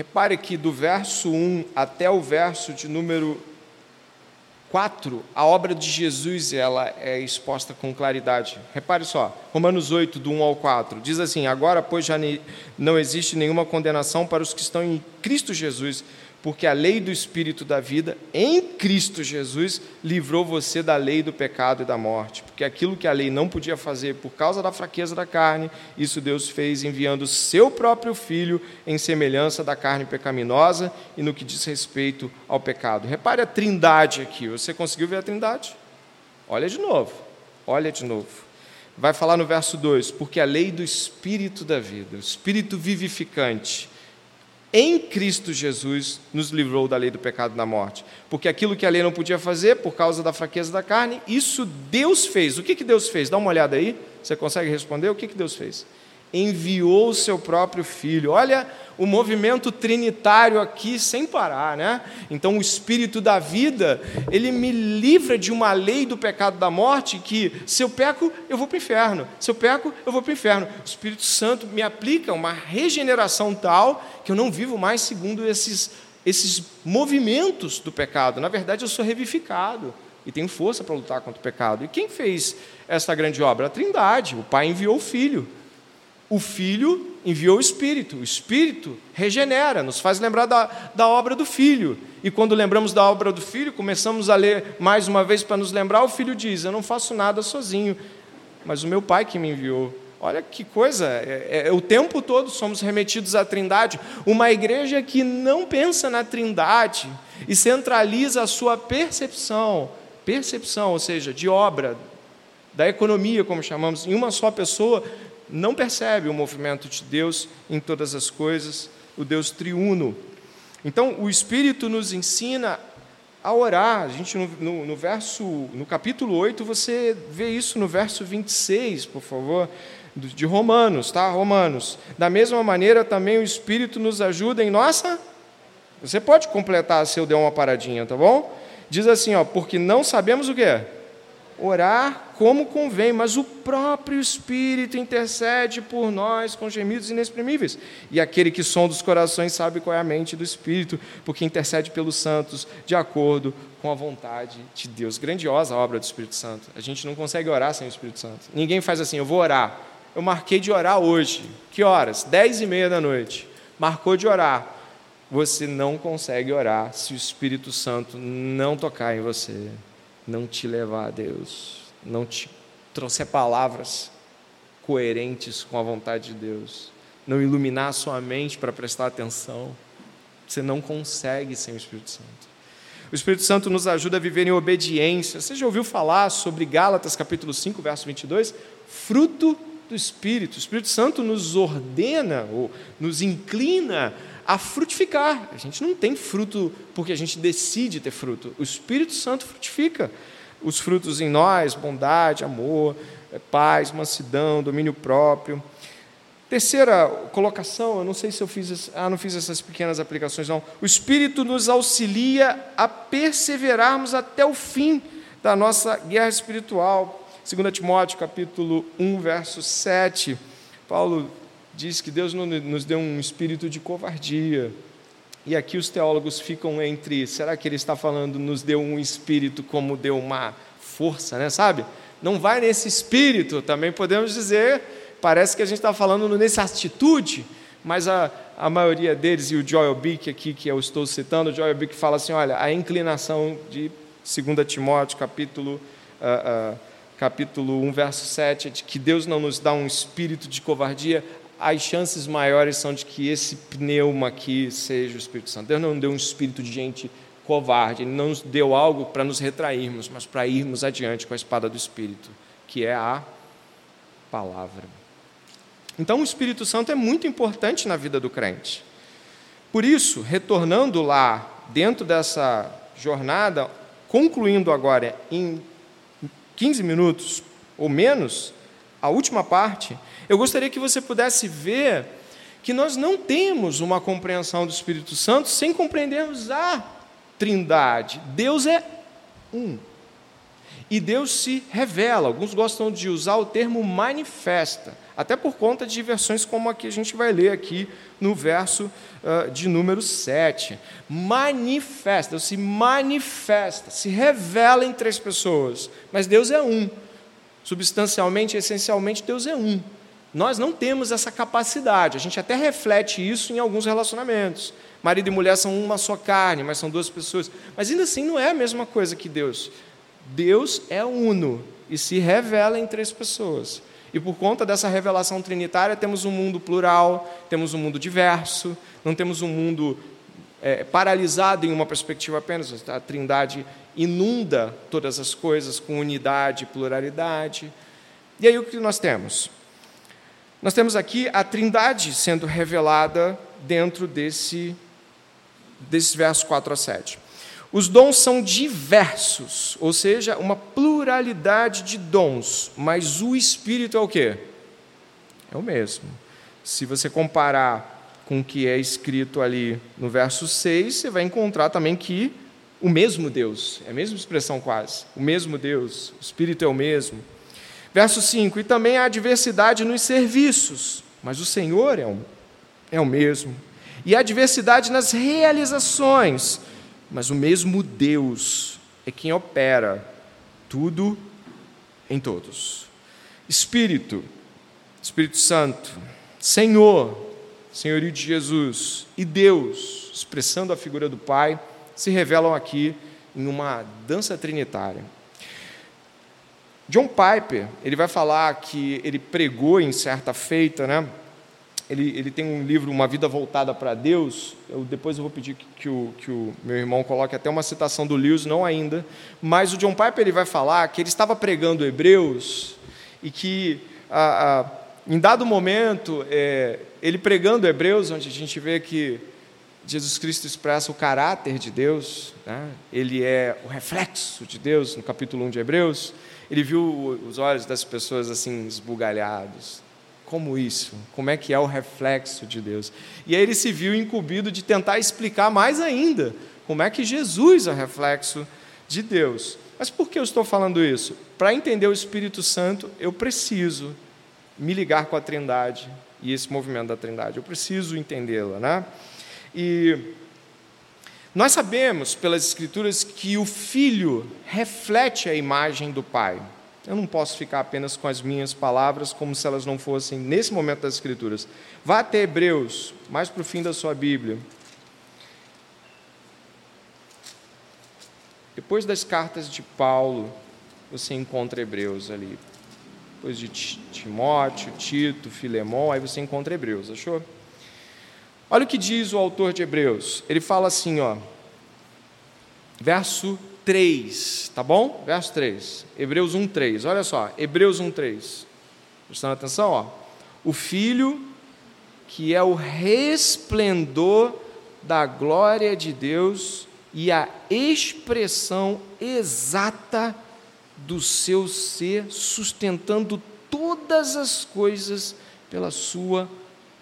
Repare que do verso 1 até o verso de número 4, a obra de Jesus ela é exposta com claridade. Repare só, Romanos 8, do 1 ao 4, diz assim: Agora, pois, já não existe nenhuma condenação para os que estão em Cristo Jesus, porque a lei do Espírito da vida em Cristo Jesus livrou você da lei do pecado e da morte. Porque aquilo que a lei não podia fazer por causa da fraqueza da carne, isso Deus fez enviando seu próprio Filho em semelhança da carne pecaminosa e no que diz respeito ao pecado. Repare a trindade aqui. Você conseguiu ver a trindade? Olha de novo. Olha de novo. Vai falar no verso 2: Porque a lei do Espírito da vida, o Espírito vivificante, em Cristo Jesus nos livrou da lei do pecado e da morte. Porque aquilo que a lei não podia fazer, por causa da fraqueza da carne, isso Deus fez. O que, que Deus fez? Dá uma olhada aí. Você consegue responder? O que, que Deus fez? Enviou o seu próprio filho. Olha o movimento trinitário aqui sem parar, né? Então o espírito da vida, ele me livra de uma lei do pecado da morte que se eu peco, eu vou para o inferno. Se eu peco, eu vou para o inferno. O Espírito Santo me aplica uma regeneração tal que eu não vivo mais segundo esses esses movimentos do pecado. Na verdade, eu sou revivificado e tenho força para lutar contra o pecado. E quem fez essa grande obra? A Trindade. O Pai enviou o Filho. O Filho enviou o Espírito. O Espírito regenera, nos faz lembrar da, da obra do Filho. E quando lembramos da obra do Filho, começamos a ler mais uma vez para nos lembrar, o Filho diz: Eu não faço nada sozinho, mas o meu Pai que me enviou. Olha que coisa, é, é, o tempo todo somos remetidos à Trindade. Uma igreja que não pensa na Trindade e centraliza a sua percepção, percepção, ou seja, de obra, da economia, como chamamos, em uma só pessoa, não percebe o movimento de Deus em todas as coisas, o Deus triuno. Então, o Espírito nos ensina a orar. A gente, no, no, no, verso, no capítulo 8, você vê isso no verso 26, por favor, de Romanos, tá? Romanos. Da mesma maneira, também o Espírito nos ajuda em nossa. Você pode completar se eu der uma paradinha, tá bom? Diz assim, ó, porque não sabemos o que é orar como convém, mas o próprio Espírito intercede por nós com gemidos inexprimíveis. E aquele que sonda os corações sabe qual é a mente do Espírito, porque intercede pelos santos de acordo com a vontade de Deus. Grandiosa a obra do Espírito Santo. A gente não consegue orar sem o Espírito Santo. Ninguém faz assim, eu vou orar. Eu marquei de orar hoje. Que horas? Dez e meia da noite. Marcou de orar. Você não consegue orar se o Espírito Santo não tocar em você não te levar a Deus, não te trouxer palavras coerentes com a vontade de Deus, não iluminar a sua mente para prestar atenção. Você não consegue sem o Espírito Santo. O Espírito Santo nos ajuda a viver em obediência. Você já ouviu falar sobre Gálatas capítulo 5, verso 22? Fruto do Espírito. O Espírito Santo nos ordena ou nos inclina a frutificar. A gente não tem fruto porque a gente decide ter fruto. O Espírito Santo frutifica os frutos em nós: bondade, amor, paz, mansidão, domínio próprio. Terceira colocação, eu não sei se eu fiz, ah, não fiz essas pequenas aplicações não. O Espírito nos auxilia a perseverarmos até o fim da nossa guerra espiritual. 2 Timóteo, capítulo 1, verso 7, Paulo diz que Deus nos deu um espírito de covardia. E aqui os teólogos ficam entre, será que ele está falando nos deu um espírito como deu uma força, né, sabe? Não vai nesse espírito, também podemos dizer Parece que a gente está falando nessa atitude, mas a, a maioria deles, e o Joel Bick aqui, que eu estou citando, o Joel Bick fala assim, olha, a inclinação de 2 Timóteo, capítulo, uh, uh, capítulo 1, verso 7, é de que Deus não nos dá um espírito de covardia, as chances maiores são de que esse pneuma aqui seja o Espírito Santo. Deus não deu um espírito de gente covarde, Ele não nos deu algo para nos retrairmos, mas para irmos adiante com a espada do Espírito, que é a palavra. Então, o Espírito Santo é muito importante na vida do crente. Por isso, retornando lá, dentro dessa jornada, concluindo agora em 15 minutos ou menos, a última parte, eu gostaria que você pudesse ver que nós não temos uma compreensão do Espírito Santo sem compreendermos a Trindade. Deus é um. E Deus se revela. Alguns gostam de usar o termo manifesta até por conta de versões como a que a gente vai ler aqui no verso uh, de número 7. Manifesta, se manifesta, se revela em três pessoas, mas Deus é um. Substancialmente, essencialmente, Deus é um. Nós não temos essa capacidade, a gente até reflete isso em alguns relacionamentos. Marido e mulher são uma só carne, mas são duas pessoas. Mas ainda assim não é a mesma coisa que Deus. Deus é uno e se revela em três pessoas. E por conta dessa revelação trinitária, temos um mundo plural, temos um mundo diverso, não temos um mundo é, paralisado em uma perspectiva apenas. A Trindade inunda todas as coisas com unidade pluralidade. E aí o que nós temos? Nós temos aqui a Trindade sendo revelada dentro desse, desses versos 4 a 7. Os dons são diversos, ou seja, uma pluralidade de dons, mas o Espírito é o quê? É o mesmo. Se você comparar com o que é escrito ali no verso 6, você vai encontrar também que o mesmo Deus, é a mesma expressão quase, o mesmo Deus, o Espírito é o mesmo. Verso 5: E também há diversidade nos serviços, mas o Senhor é o, é o mesmo. E há diversidade nas realizações, mas o mesmo Deus é quem opera tudo em todos. Espírito, Espírito Santo, Senhor, Senhorio de Jesus e Deus, expressando a figura do Pai, se revelam aqui em uma dança trinitária. John Piper, ele vai falar que ele pregou em certa feita, né? ele, ele tem um livro, Uma Vida Voltada para Deus. Eu, depois eu vou pedir que, que, o, que o meu irmão coloque até uma citação do Lewis, não ainda. Mas o John Piper ele vai falar que ele estava pregando Hebreus e que, a, a, em dado momento, é, ele pregando Hebreus, onde a gente vê que Jesus Cristo expressa o caráter de Deus, né? ele é o reflexo de Deus, no capítulo 1 de Hebreus, ele viu os olhos das pessoas assim esbugalhados, como isso? Como é que é o reflexo de Deus? E aí ele se viu incumbido de tentar explicar mais ainda como é que Jesus é reflexo de Deus. Mas por que eu estou falando isso? Para entender o Espírito Santo, eu preciso me ligar com a Trindade e esse movimento da Trindade. Eu preciso entendê-la, né? E nós sabemos pelas Escrituras que o Filho reflete a imagem do Pai. Eu não posso ficar apenas com as minhas palavras como se elas não fossem nesse momento das Escrituras. Vá até Hebreus, mais para o fim da sua Bíblia. Depois das cartas de Paulo, você encontra Hebreus ali. Depois de Timóteo, Tito, Filemão, aí você encontra Hebreus, achou? Olha o que diz o autor de Hebreus. Ele fala assim, ó, verso 3, tá bom? Verso 3. Hebreus 1, 3. Olha só, Hebreus 1, 3. Prestando atenção, ó. O Filho, que é o resplendor da glória de Deus e a expressão exata do seu ser, sustentando todas as coisas pela sua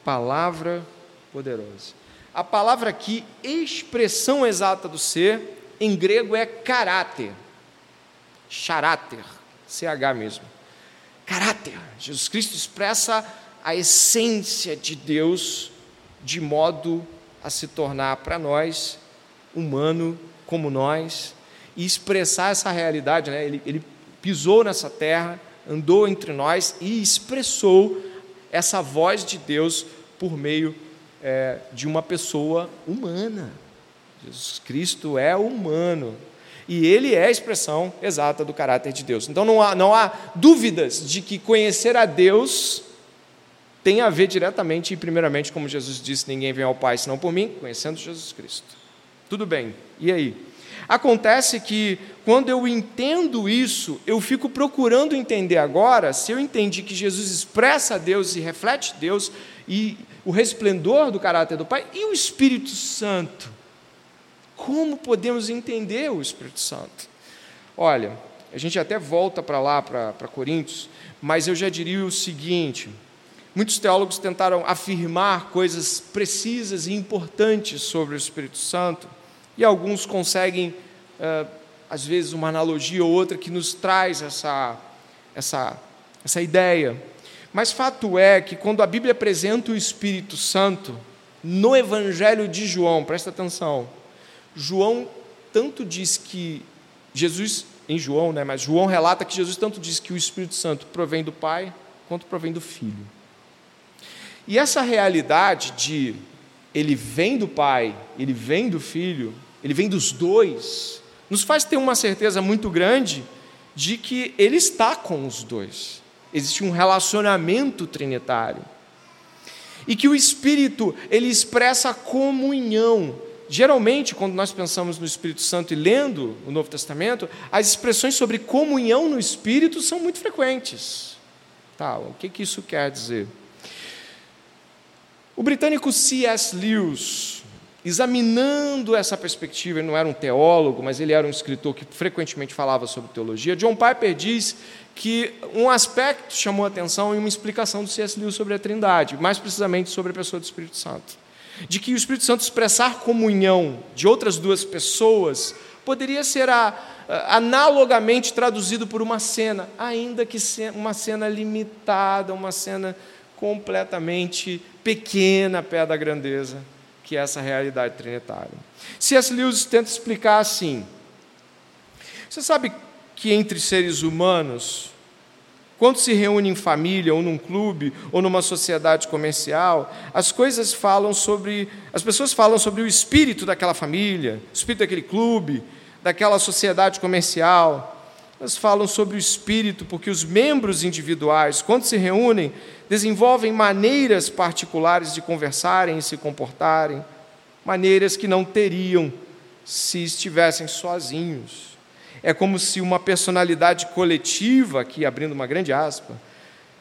palavra poderosa. A palavra aqui, expressão exata do ser, em grego é caráter. Charáter, CH mesmo. Caráter. Jesus Cristo expressa a essência de Deus de modo a se tornar para nós humano como nós e expressar essa realidade. Né? Ele, ele pisou nessa terra, andou entre nós e expressou essa voz de Deus por meio é, de uma pessoa humana. Jesus Cristo é humano. E ele é a expressão exata do caráter de Deus. Então não há, não há dúvidas de que conhecer a Deus tem a ver diretamente e primeiramente, como Jesus disse, ninguém vem ao Pai senão por mim, conhecendo Jesus Cristo. Tudo bem, e aí? Acontece que quando eu entendo isso, eu fico procurando entender agora, se eu entendi que Jesus expressa Deus e reflete Deus e o resplendor do caráter do Pai, e o Espírito Santo? Como podemos entender o Espírito Santo? Olha, a gente até volta para lá, para, Coríntios, mas eu já diria o seguinte: muitos teólogos tentaram afirmar coisas precisas e importantes sobre o Espírito Santo, e alguns conseguem, às vezes, uma analogia ou outra que nos traz essa, essa, essa ideia. Mas fato é que quando a Bíblia apresenta o Espírito Santo, no Evangelho de João, presta atenção, João tanto diz que Jesus, em João, né, mas João relata que Jesus tanto diz que o Espírito Santo provém do Pai, quanto provém do Filho. E essa realidade de ele vem do Pai, ele vem do Filho, ele vem dos dois, nos faz ter uma certeza muito grande de que ele está com os dois. Existe um relacionamento trinitário. E que o Espírito, ele expressa a comunhão Geralmente, quando nós pensamos no Espírito Santo e lendo o Novo Testamento, as expressões sobre comunhão no Espírito são muito frequentes. Tá, o que, que isso quer dizer? O britânico C.S. Lewis, examinando essa perspectiva, ele não era um teólogo, mas ele era um escritor que frequentemente falava sobre teologia. John Piper diz que um aspecto chamou a atenção em uma explicação do C.S. Lewis sobre a Trindade, mais precisamente sobre a pessoa do Espírito Santo de que o Espírito Santo expressar comunhão de outras duas pessoas poderia ser a, a, analogamente traduzido por uma cena, ainda que uma cena limitada, uma cena completamente pequena pé da grandeza que é essa realidade trinitária. C.S. Lewis tenta explicar assim: você sabe que entre seres humanos quando se reúne em família, ou num clube, ou numa sociedade comercial, as coisas falam sobre. As pessoas falam sobre o espírito daquela família, o espírito daquele clube, daquela sociedade comercial. Elas falam sobre o espírito, porque os membros individuais, quando se reúnem, desenvolvem maneiras particulares de conversarem e se comportarem, maneiras que não teriam se estivessem sozinhos. É como se uma personalidade coletiva, aqui abrindo uma grande aspa,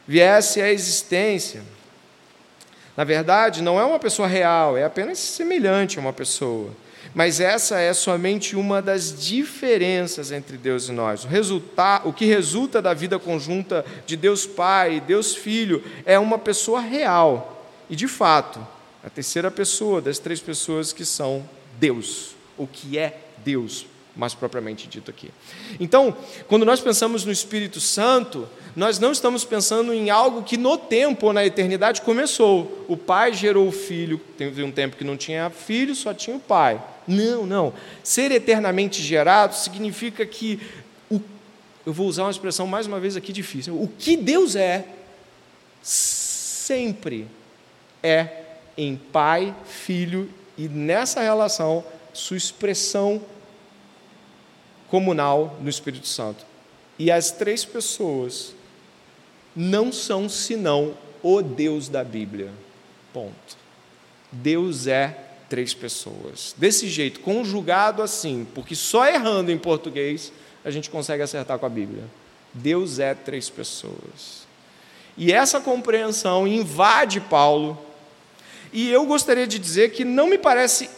viesse à existência. Na verdade, não é uma pessoa real, é apenas semelhante a uma pessoa. Mas essa é somente uma das diferenças entre Deus e nós. O, o que resulta da vida conjunta de Deus Pai e Deus Filho é uma pessoa real. E, de fato, a terceira pessoa das três pessoas que são Deus, o que é Deus mais propriamente dito aqui. Então, quando nós pensamos no Espírito Santo, nós não estamos pensando em algo que no tempo ou na eternidade começou. O pai gerou o filho, teve um tempo que não tinha filho, só tinha o pai. Não, não. Ser eternamente gerado significa que o, eu vou usar uma expressão mais uma vez aqui difícil. O que Deus é sempre é em pai, filho e nessa relação sua expressão comunal no Espírito Santo. E as três pessoas não são senão o Deus da Bíblia. Ponto. Deus é três pessoas. Desse jeito, conjugado assim, porque só errando em português a gente consegue acertar com a Bíblia. Deus é três pessoas. E essa compreensão invade Paulo. E eu gostaria de dizer que não me parece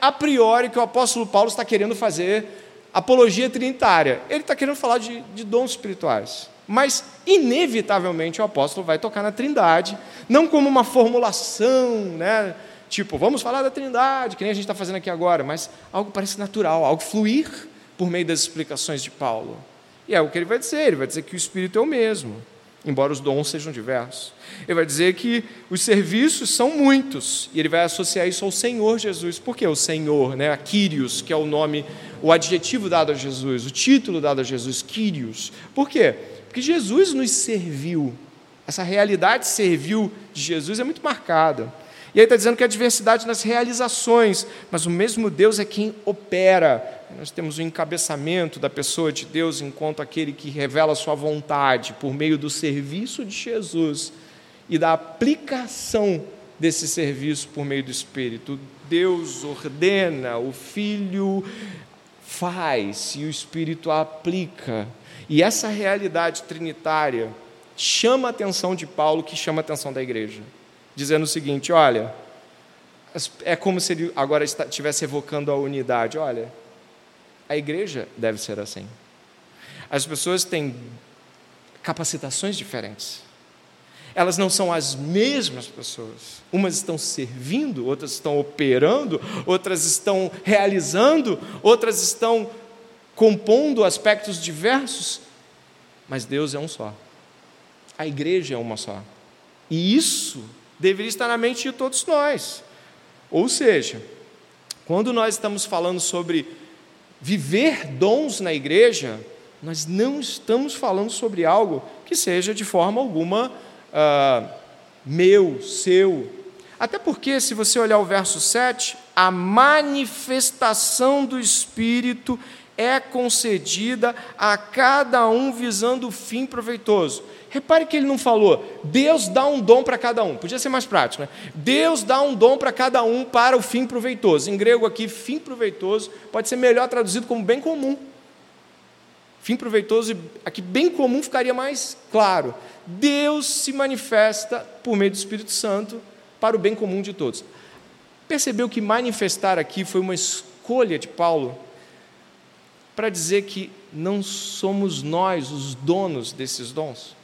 a priori que o apóstolo Paulo está querendo fazer apologia trinitária. Ele está querendo falar de, de dons espirituais. Mas, inevitavelmente, o apóstolo vai tocar na trindade, não como uma formulação, né? Tipo, vamos falar da trindade, que nem a gente está fazendo aqui agora, mas algo parece natural, algo fluir por meio das explicações de Paulo. E é o que ele vai dizer: ele vai dizer que o Espírito é o mesmo, embora os dons sejam diversos. Ele vai dizer que os serviços são muitos, e ele vai associar isso ao Senhor Jesus. Por que o Senhor, né? a Kyrios, que é o nome, o adjetivo dado a Jesus, o título dado a Jesus, Kyrios. Por quê? Porque Jesus nos serviu. Essa realidade serviu de Jesus é muito marcada. E aí está dizendo que a diversidade nas realizações, mas o mesmo Deus é quem opera. Nós temos o encabeçamento da pessoa de Deus enquanto aquele que revela sua vontade por meio do serviço de Jesus e da aplicação desse serviço por meio do Espírito. Deus ordena, o Filho faz e o Espírito aplica. E essa realidade trinitária chama a atenção de Paulo, que chama a atenção da igreja, dizendo o seguinte: olha, é como se ele agora estivesse evocando a unidade. Olha, a igreja deve ser assim. As pessoas têm capacitações diferentes. Elas não são as mesmas pessoas. Umas estão servindo, outras estão operando, outras estão realizando, outras estão compondo aspectos diversos, mas Deus é um só. A igreja é uma só. E isso deveria estar na mente de todos nós. Ou seja, quando nós estamos falando sobre viver dons na igreja, nós não estamos falando sobre algo que seja de forma alguma uh, meu, seu. Até porque, se você olhar o verso 7, a manifestação do Espírito é concedida a cada um visando o fim proveitoso. Repare que ele não falou, Deus dá um dom para cada um. Podia ser mais prático, né? Deus dá um dom para cada um para o fim proveitoso. Em grego aqui, fim proveitoso pode ser melhor traduzido como bem comum. Fim proveitoso, aqui bem comum ficaria mais claro. Deus se manifesta por meio do Espírito Santo para o bem comum de todos. Percebeu que manifestar aqui foi uma escolha de Paulo para dizer que não somos nós os donos desses dons.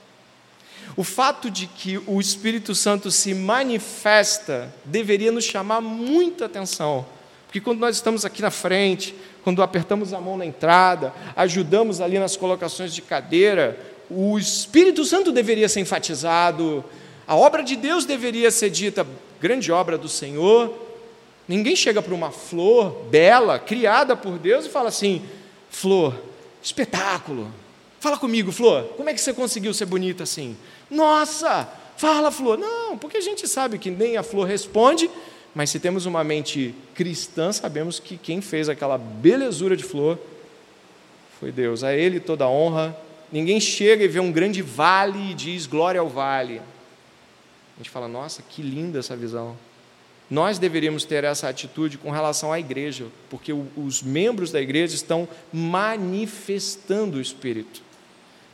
O fato de que o Espírito Santo se manifesta deveria nos chamar muita atenção, porque quando nós estamos aqui na frente, quando apertamos a mão na entrada, ajudamos ali nas colocações de cadeira, o Espírito Santo deveria ser enfatizado, a obra de Deus deveria ser dita, grande obra do Senhor. Ninguém chega para uma flor bela, criada por Deus, e fala assim: Flor, espetáculo. Fala comigo, Flor, como é que você conseguiu ser bonita assim? Nossa, fala, Flor. Não, porque a gente sabe que nem a flor responde, mas se temos uma mente cristã, sabemos que quem fez aquela belezura de flor foi Deus. A Ele toda a honra. Ninguém chega e vê um grande vale e diz glória ao vale. A gente fala, nossa, que linda essa visão. Nós deveríamos ter essa atitude com relação à igreja, porque os membros da igreja estão manifestando o Espírito.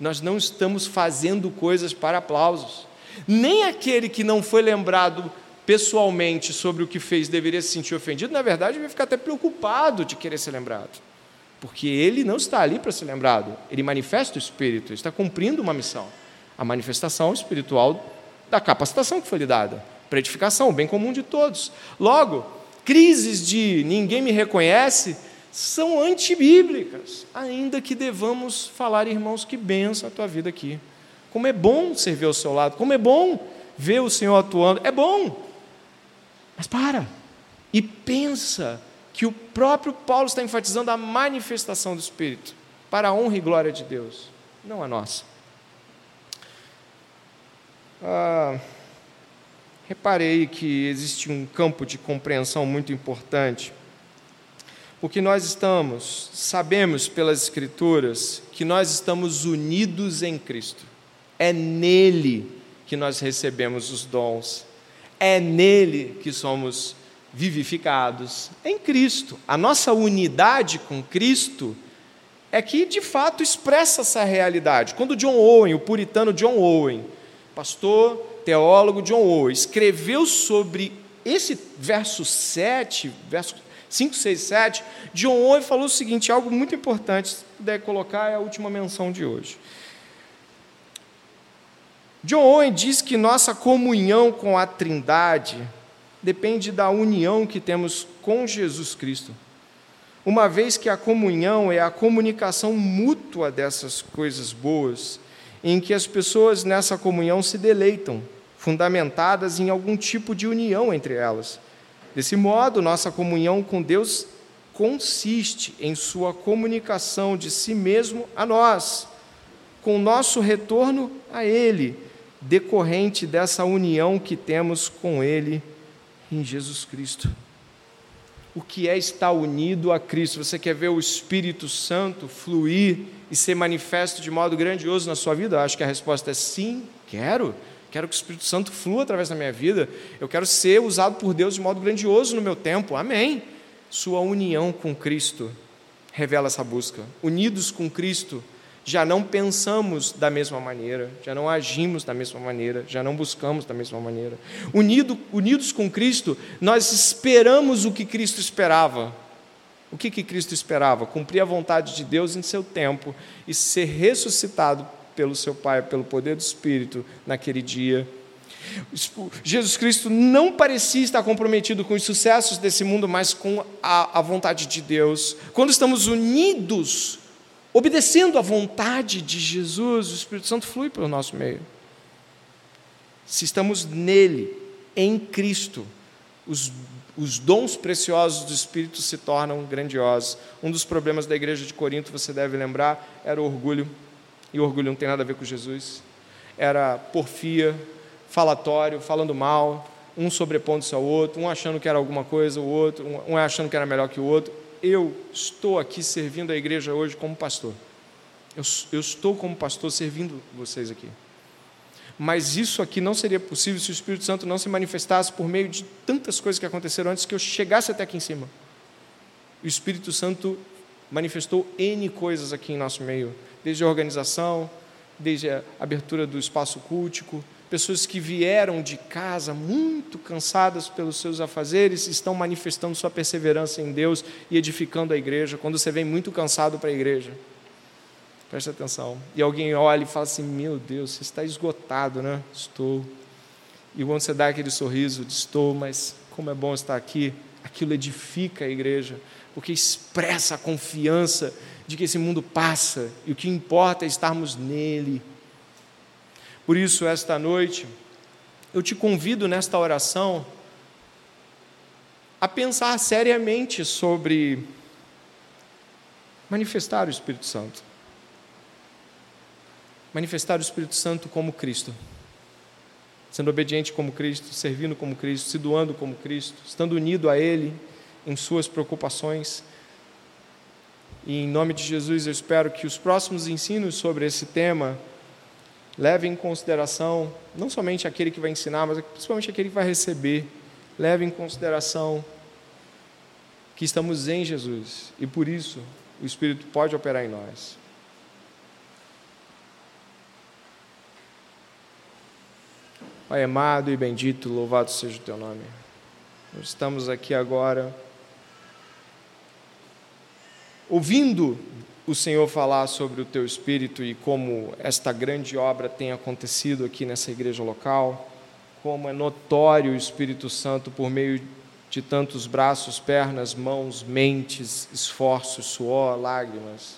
Nós não estamos fazendo coisas para aplausos. Nem aquele que não foi lembrado pessoalmente sobre o que fez deveria se sentir ofendido, na verdade, deveria ficar até preocupado de querer ser lembrado. Porque ele não está ali para ser lembrado, ele manifesta o Espírito, ele está cumprindo uma missão a manifestação espiritual da capacitação que foi lhe dada para edificação, o bem comum de todos. Logo, crises de ninguém me reconhece são antibíblicas, ainda que devamos falar, irmãos, que benção a tua vida aqui. Como é bom servir ao seu lado, como é bom ver o Senhor atuando, é bom. Mas para e pensa que o próprio Paulo está enfatizando a manifestação do Espírito para a honra e glória de Deus, não a nossa. Ah, reparei que existe um campo de compreensão muito importante, porque nós estamos, sabemos pelas Escrituras, que nós estamos unidos em Cristo. É nele que nós recebemos os dons. É nele que somos vivificados. Em Cristo. A nossa unidade com Cristo é que de fato expressa essa realidade. Quando John Owen, o puritano John Owen, pastor, teólogo John Owen, escreveu sobre esse verso 7, verso 5, 6, 7, John Owen falou o seguinte, algo muito importante, se puder colocar, é a última menção de hoje. John Owen diz que nossa comunhão com a Trindade depende da união que temos com Jesus Cristo. Uma vez que a comunhão é a comunicação mútua dessas coisas boas, em que as pessoas nessa comunhão se deleitam, fundamentadas em algum tipo de união entre elas. Desse modo, nossa comunhão com Deus consiste em sua comunicação de si mesmo a nós, com nosso retorno a Ele, decorrente dessa união que temos com Ele em Jesus Cristo. O que é estar unido a Cristo? Você quer ver o Espírito Santo fluir e ser manifesto de modo grandioso na sua vida? Eu acho que a resposta é sim, quero. Quero que o Espírito Santo flua através da minha vida. Eu quero ser usado por Deus de modo grandioso no meu tempo. Amém. Sua união com Cristo revela essa busca. Unidos com Cristo, já não pensamos da mesma maneira, já não agimos da mesma maneira, já não buscamos da mesma maneira. Unido, unidos com Cristo, nós esperamos o que Cristo esperava. O que, que Cristo esperava? Cumprir a vontade de Deus em seu tempo e ser ressuscitado pelo seu Pai, pelo poder do Espírito naquele dia. Jesus Cristo não parecia estar comprometido com os sucessos desse mundo, mas com a, a vontade de Deus. Quando estamos unidos, obedecendo à vontade de Jesus, o Espírito Santo flui pelo nosso meio. Se estamos nele, em Cristo, os, os dons preciosos do Espírito se tornam grandiosos. Um dos problemas da igreja de Corinto, você deve lembrar, era o orgulho e orgulho não tem nada a ver com Jesus. Era porfia, falatório, falando mal, um sobrepondo-se ao outro, um achando que era alguma coisa, o outro, um achando que era melhor que o outro. Eu estou aqui servindo a igreja hoje como pastor. Eu, eu estou como pastor servindo vocês aqui. Mas isso aqui não seria possível se o Espírito Santo não se manifestasse por meio de tantas coisas que aconteceram antes que eu chegasse até aqui em cima. O Espírito Santo manifestou N coisas aqui em nosso meio desde a organização, desde a abertura do espaço cultico, pessoas que vieram de casa muito cansadas pelos seus afazeres, estão manifestando sua perseverança em Deus e edificando a igreja. Quando você vem muito cansado para a igreja, preste atenção. E alguém olha e fala assim: Meu Deus, você está esgotado, né? Estou. E quando você dá aquele sorriso de estou, mas como é bom estar aqui, aquilo edifica a igreja, porque expressa a confiança de que esse mundo passa e o que importa é estarmos nele. Por isso, esta noite, eu te convido nesta oração a pensar seriamente sobre manifestar o Espírito Santo. Manifestar o Espírito Santo como Cristo. Sendo obediente como Cristo, servindo como Cristo, se doando como Cristo, estando unido a Ele em suas preocupações e em nome de Jesus, eu espero que os próximos ensinos sobre esse tema levem em consideração não somente aquele que vai ensinar, mas principalmente aquele que vai receber. Leve em consideração que estamos em Jesus e por isso o Espírito pode operar em nós. Pai amado e bendito, louvado seja o teu nome. Nós estamos aqui agora ouvindo o Senhor falar sobre o teu espírito e como esta grande obra tem acontecido aqui nessa igreja local, como é notório o Espírito Santo por meio de tantos braços, pernas, mãos, mentes, esforços, suor, lágrimas.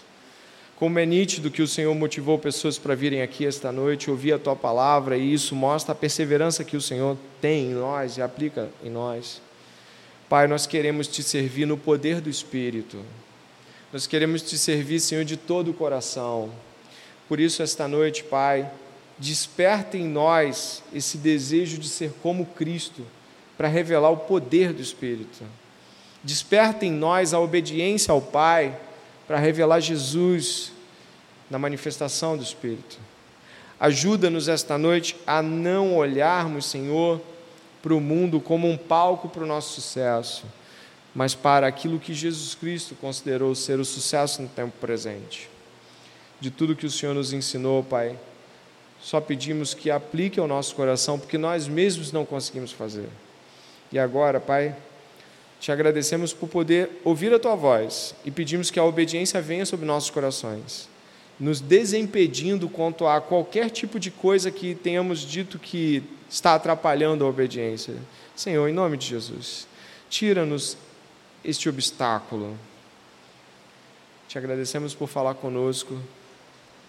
Como é nítido que o Senhor motivou pessoas para virem aqui esta noite, ouvir a tua palavra, e isso mostra a perseverança que o Senhor tem em nós e aplica em nós. Pai, nós queremos te servir no poder do Espírito. Nós queremos te servir, Senhor, de todo o coração. Por isso, esta noite, Pai, desperta em nós esse desejo de ser como Cristo, para revelar o poder do Espírito. Desperta em nós a obediência ao Pai, para revelar Jesus na manifestação do Espírito. Ajuda-nos esta noite a não olharmos, Senhor, para o mundo como um palco para o nosso sucesso, mas para aquilo que Jesus Cristo considerou ser o sucesso no tempo presente. De tudo que o Senhor nos ensinou, Pai, só pedimos que aplique ao nosso coração, porque nós mesmos não conseguimos fazer. E agora, Pai, te agradecemos por poder ouvir a tua voz e pedimos que a obediência venha sobre nossos corações, nos desimpedindo quanto a qualquer tipo de coisa que tenhamos dito que está atrapalhando a obediência. Senhor, em nome de Jesus, tira-nos este obstáculo. Te agradecemos por falar conosco,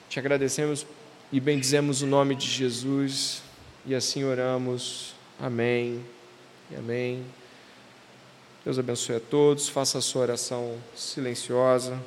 te agradecemos e bendizemos o nome de Jesus, e assim oramos. Amém. E amém. Deus abençoe a todos. Faça a sua oração silenciosa.